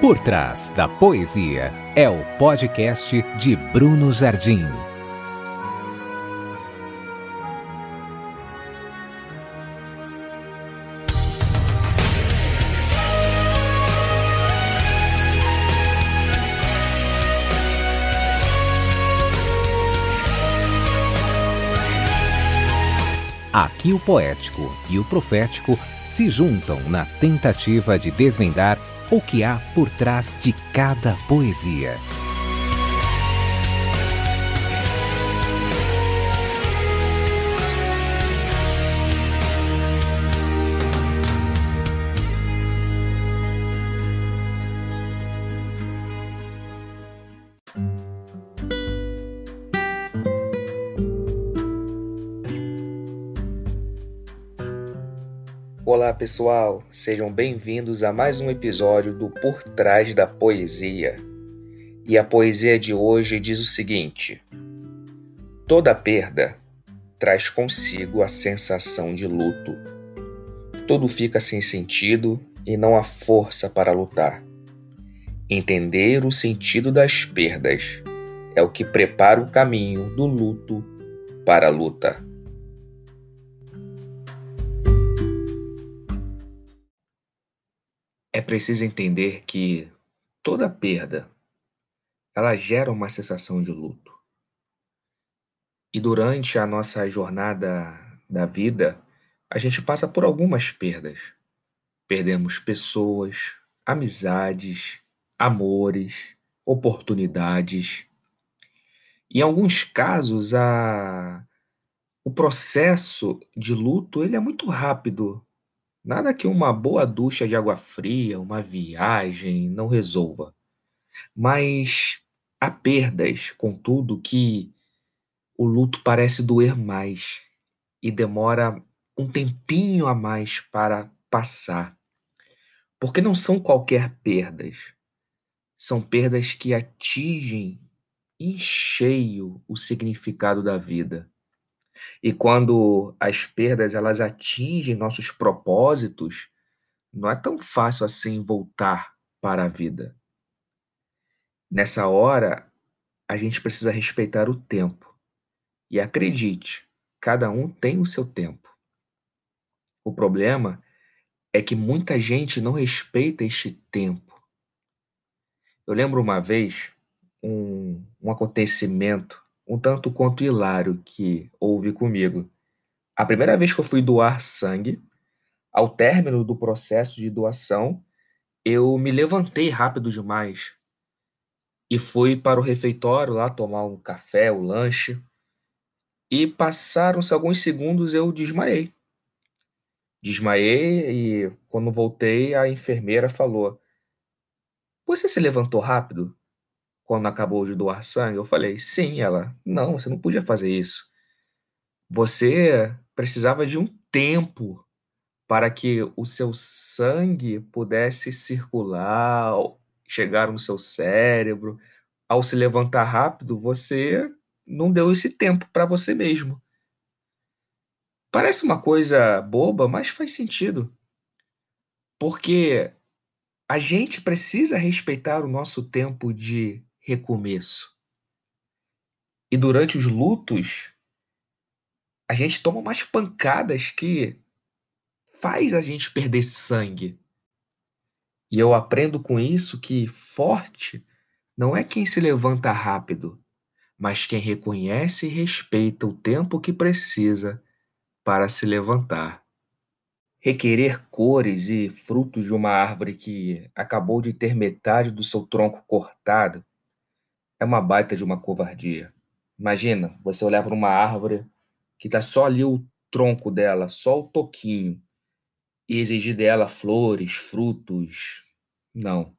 Por trás da poesia é o podcast de Bruno Jardim. Aqui o poético e o profético se juntam na tentativa de desvendar o que há por trás de cada poesia. Olá pessoal, sejam bem-vindos a mais um episódio do Por Trás da Poesia. E a poesia de hoje diz o seguinte: Toda perda traz consigo a sensação de luto. Tudo fica sem sentido e não há força para lutar. Entender o sentido das perdas é o que prepara o caminho do luto para a luta. É preciso entender que toda perda ela gera uma sensação de luto. E durante a nossa jornada da vida, a gente passa por algumas perdas. Perdemos pessoas, amizades, amores, oportunidades. Em alguns casos, a... o processo de luto ele é muito rápido Nada que uma boa ducha de água fria, uma viagem não resolva. Mas há perdas, contudo, que o luto parece doer mais e demora um tempinho a mais para passar. Porque não são qualquer perdas. São perdas que atingem em cheio o significado da vida. E quando as perdas elas atingem nossos propósitos, não é tão fácil assim voltar para a vida. Nessa hora, a gente precisa respeitar o tempo. E acredite, cada um tem o seu tempo. O problema é que muita gente não respeita este tempo. Eu lembro uma vez um, um acontecimento um tanto quanto hilário que houve comigo. A primeira vez que eu fui doar sangue, ao término do processo de doação, eu me levantei rápido demais e fui para o refeitório lá tomar um café, o um lanche. E passaram-se alguns segundos eu desmaiei. Desmaiei e quando voltei a enfermeira falou: Você se levantou rápido? Quando acabou de doar sangue? Eu falei, sim. Ela, não, você não podia fazer isso. Você precisava de um tempo para que o seu sangue pudesse circular, chegar no seu cérebro. Ao se levantar rápido, você não deu esse tempo para você mesmo. Parece uma coisa boba, mas faz sentido. Porque a gente precisa respeitar o nosso tempo de recomeço. E durante os lutos, a gente toma umas pancadas que faz a gente perder sangue. E eu aprendo com isso que forte não é quem se levanta rápido, mas quem reconhece e respeita o tempo que precisa para se levantar. Requerer cores e frutos de uma árvore que acabou de ter metade do seu tronco cortado é uma baita de uma covardia. Imagina, você olhar para uma árvore que está só ali o tronco dela, só o toquinho, e exigir dela flores, frutos. Não.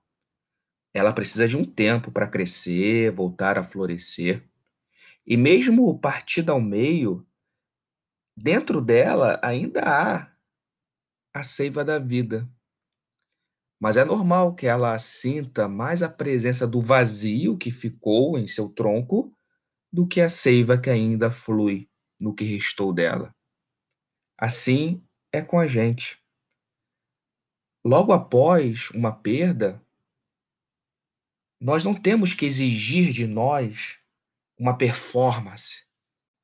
Ela precisa de um tempo para crescer, voltar a florescer. E mesmo partida ao meio, dentro dela ainda há a seiva da vida. Mas é normal que ela sinta mais a presença do vazio que ficou em seu tronco do que a seiva que ainda flui no que restou dela. Assim é com a gente. Logo após uma perda, Nós não temos que exigir de nós uma performance.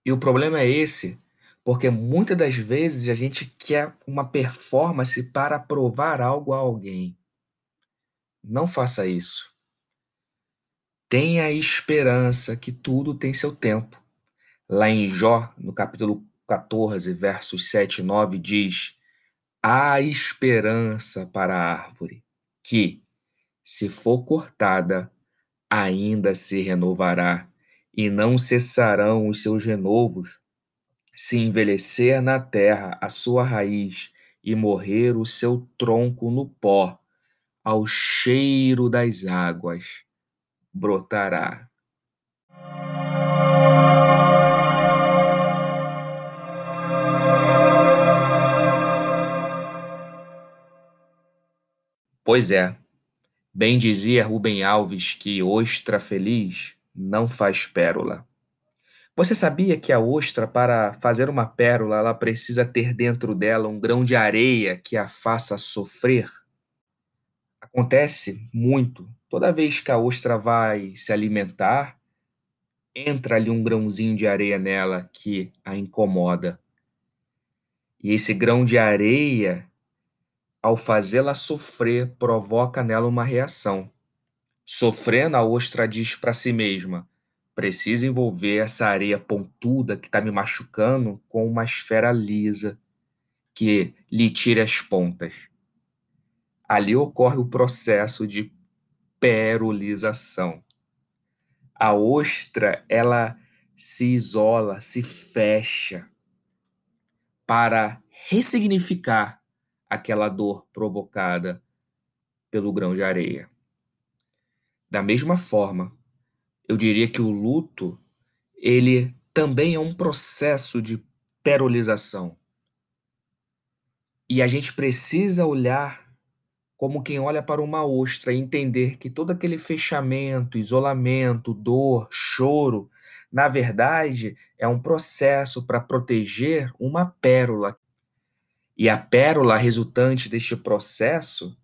E o problema é esse, porque muitas das vezes a gente quer uma performance para provar algo a alguém. Não faça isso. Tenha esperança que tudo tem seu tempo. Lá em Jó, no capítulo 14, versos 7 e 9, diz: Há esperança para a árvore, que, se for cortada, ainda se renovará, e não cessarão os seus renovos. Se envelhecer na terra a sua raiz e morrer o seu tronco no pó, ao cheiro das águas brotará. Pois é, bem dizia Rubem Alves que ostra feliz não faz pérola. Você sabia que a ostra, para fazer uma pérola, ela precisa ter dentro dela um grão de areia que a faça sofrer? Acontece muito. Toda vez que a ostra vai se alimentar, entra ali um grãozinho de areia nela que a incomoda. E esse grão de areia ao fazê-la sofrer, provoca nela uma reação. Sofrendo, a ostra diz para si mesma: preciso envolver essa areia pontuda que está me machucando com uma esfera lisa que lhe tire as pontas. Ali ocorre o processo de perolização. A ostra, ela se isola, se fecha para ressignificar aquela dor provocada pelo grão de areia. Da mesma forma, eu diria que o luto, ele também é um processo de perolização. E a gente precisa olhar como quem olha para uma ostra e entender que todo aquele fechamento, isolamento, dor, choro, na verdade, é um processo para proteger uma pérola e a pérola resultante deste processo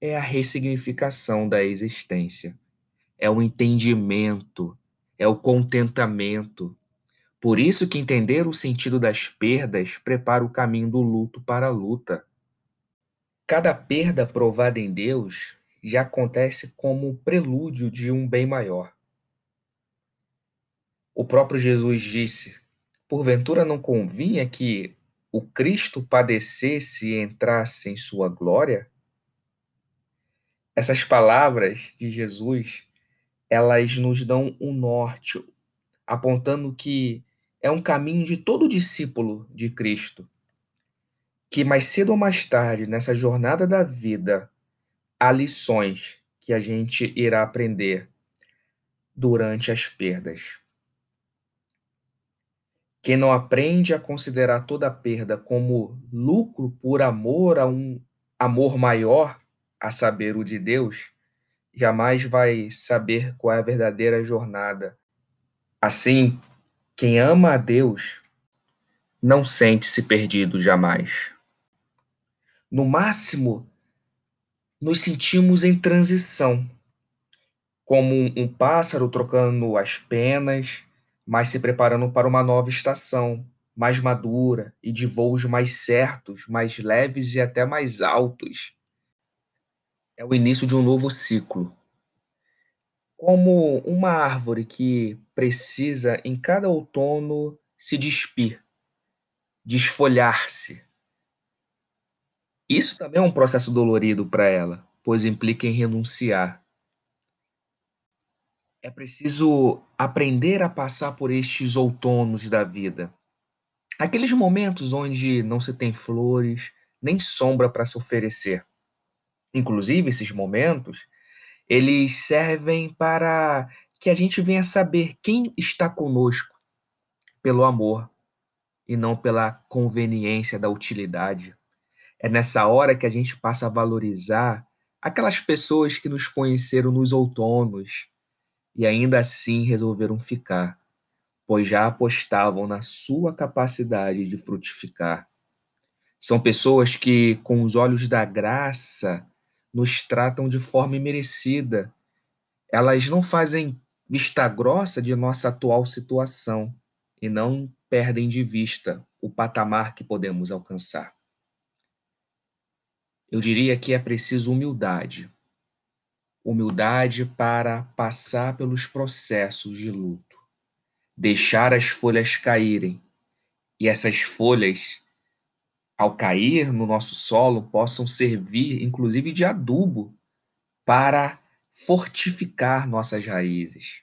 é a ressignificação da existência, é o entendimento, é o contentamento. Por isso que entender o sentido das perdas prepara o caminho do luto para a luta. Cada perda provada em Deus já acontece como prelúdio de um bem maior. O próprio Jesus disse: Porventura não convinha que o Cristo padecesse e entrasse em sua glória? Essas palavras de Jesus, elas nos dão um norte, apontando que é um caminho de todo discípulo de Cristo, que mais cedo ou mais tarde, nessa jornada da vida, há lições que a gente irá aprender durante as perdas. Quem não aprende a considerar toda perda como lucro por amor a um amor maior, a saber, o de Deus, jamais vai saber qual é a verdadeira jornada. Assim, quem ama a Deus não sente-se perdido jamais. No máximo, nos sentimos em transição, como um pássaro trocando as penas mas se preparando para uma nova estação, mais madura e de voos mais certos, mais leves e até mais altos. É o início de um novo ciclo. Como uma árvore que precisa, em cada outono, se despir, desfolhar-se. Isso também é um processo dolorido para ela, pois implica em renunciar, é preciso aprender a passar por estes outonos da vida. Aqueles momentos onde não se tem flores, nem sombra para se oferecer. Inclusive, esses momentos, eles servem para que a gente venha saber quem está conosco pelo amor e não pela conveniência da utilidade. É nessa hora que a gente passa a valorizar aquelas pessoas que nos conheceram nos outonos, e ainda assim resolveram ficar, pois já apostavam na sua capacidade de frutificar. São pessoas que, com os olhos da graça, nos tratam de forma imerecida elas não fazem vista grossa de nossa atual situação e não perdem de vista o patamar que podemos alcançar. Eu diria que é preciso humildade. Humildade para passar pelos processos de luto, deixar as folhas caírem e essas folhas, ao cair no nosso solo, possam servir inclusive de adubo para fortificar nossas raízes.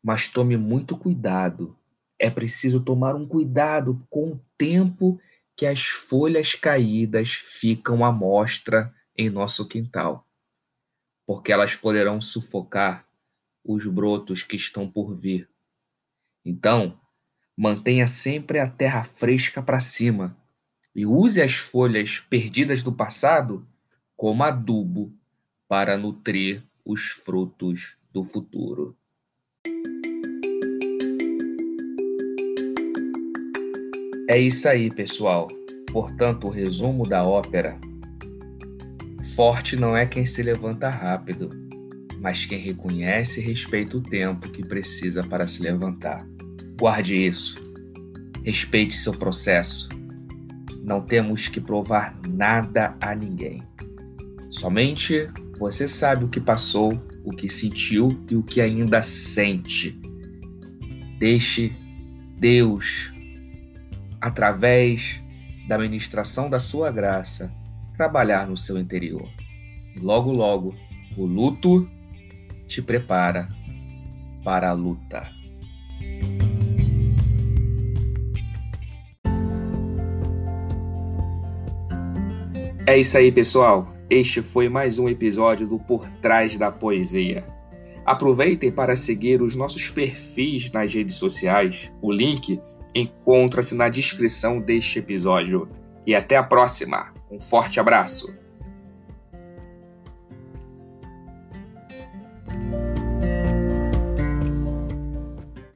Mas tome muito cuidado. É preciso tomar um cuidado com o tempo que as folhas caídas ficam à mostra em nosso quintal, porque elas poderão sufocar os brotos que estão por vir. Então, mantenha sempre a terra fresca para cima e use as folhas perdidas do passado como adubo para nutrir os frutos do futuro. É isso aí, pessoal. Portanto, o resumo da ópera: Forte não é quem se levanta rápido, mas quem reconhece e respeita o tempo que precisa para se levantar. Guarde isso. Respeite seu processo. Não temos que provar nada a ninguém. Somente você sabe o que passou, o que sentiu e o que ainda sente. Deixe Deus, através da ministração da sua graça, trabalhar no seu interior. E logo, logo, o luto te prepara para a luta. É isso aí, pessoal. Este foi mais um episódio do Por Trás da Poesia. Aproveitem para seguir os nossos perfis nas redes sociais. O link encontra-se na descrição deste episódio. E até a próxima. Um forte abraço.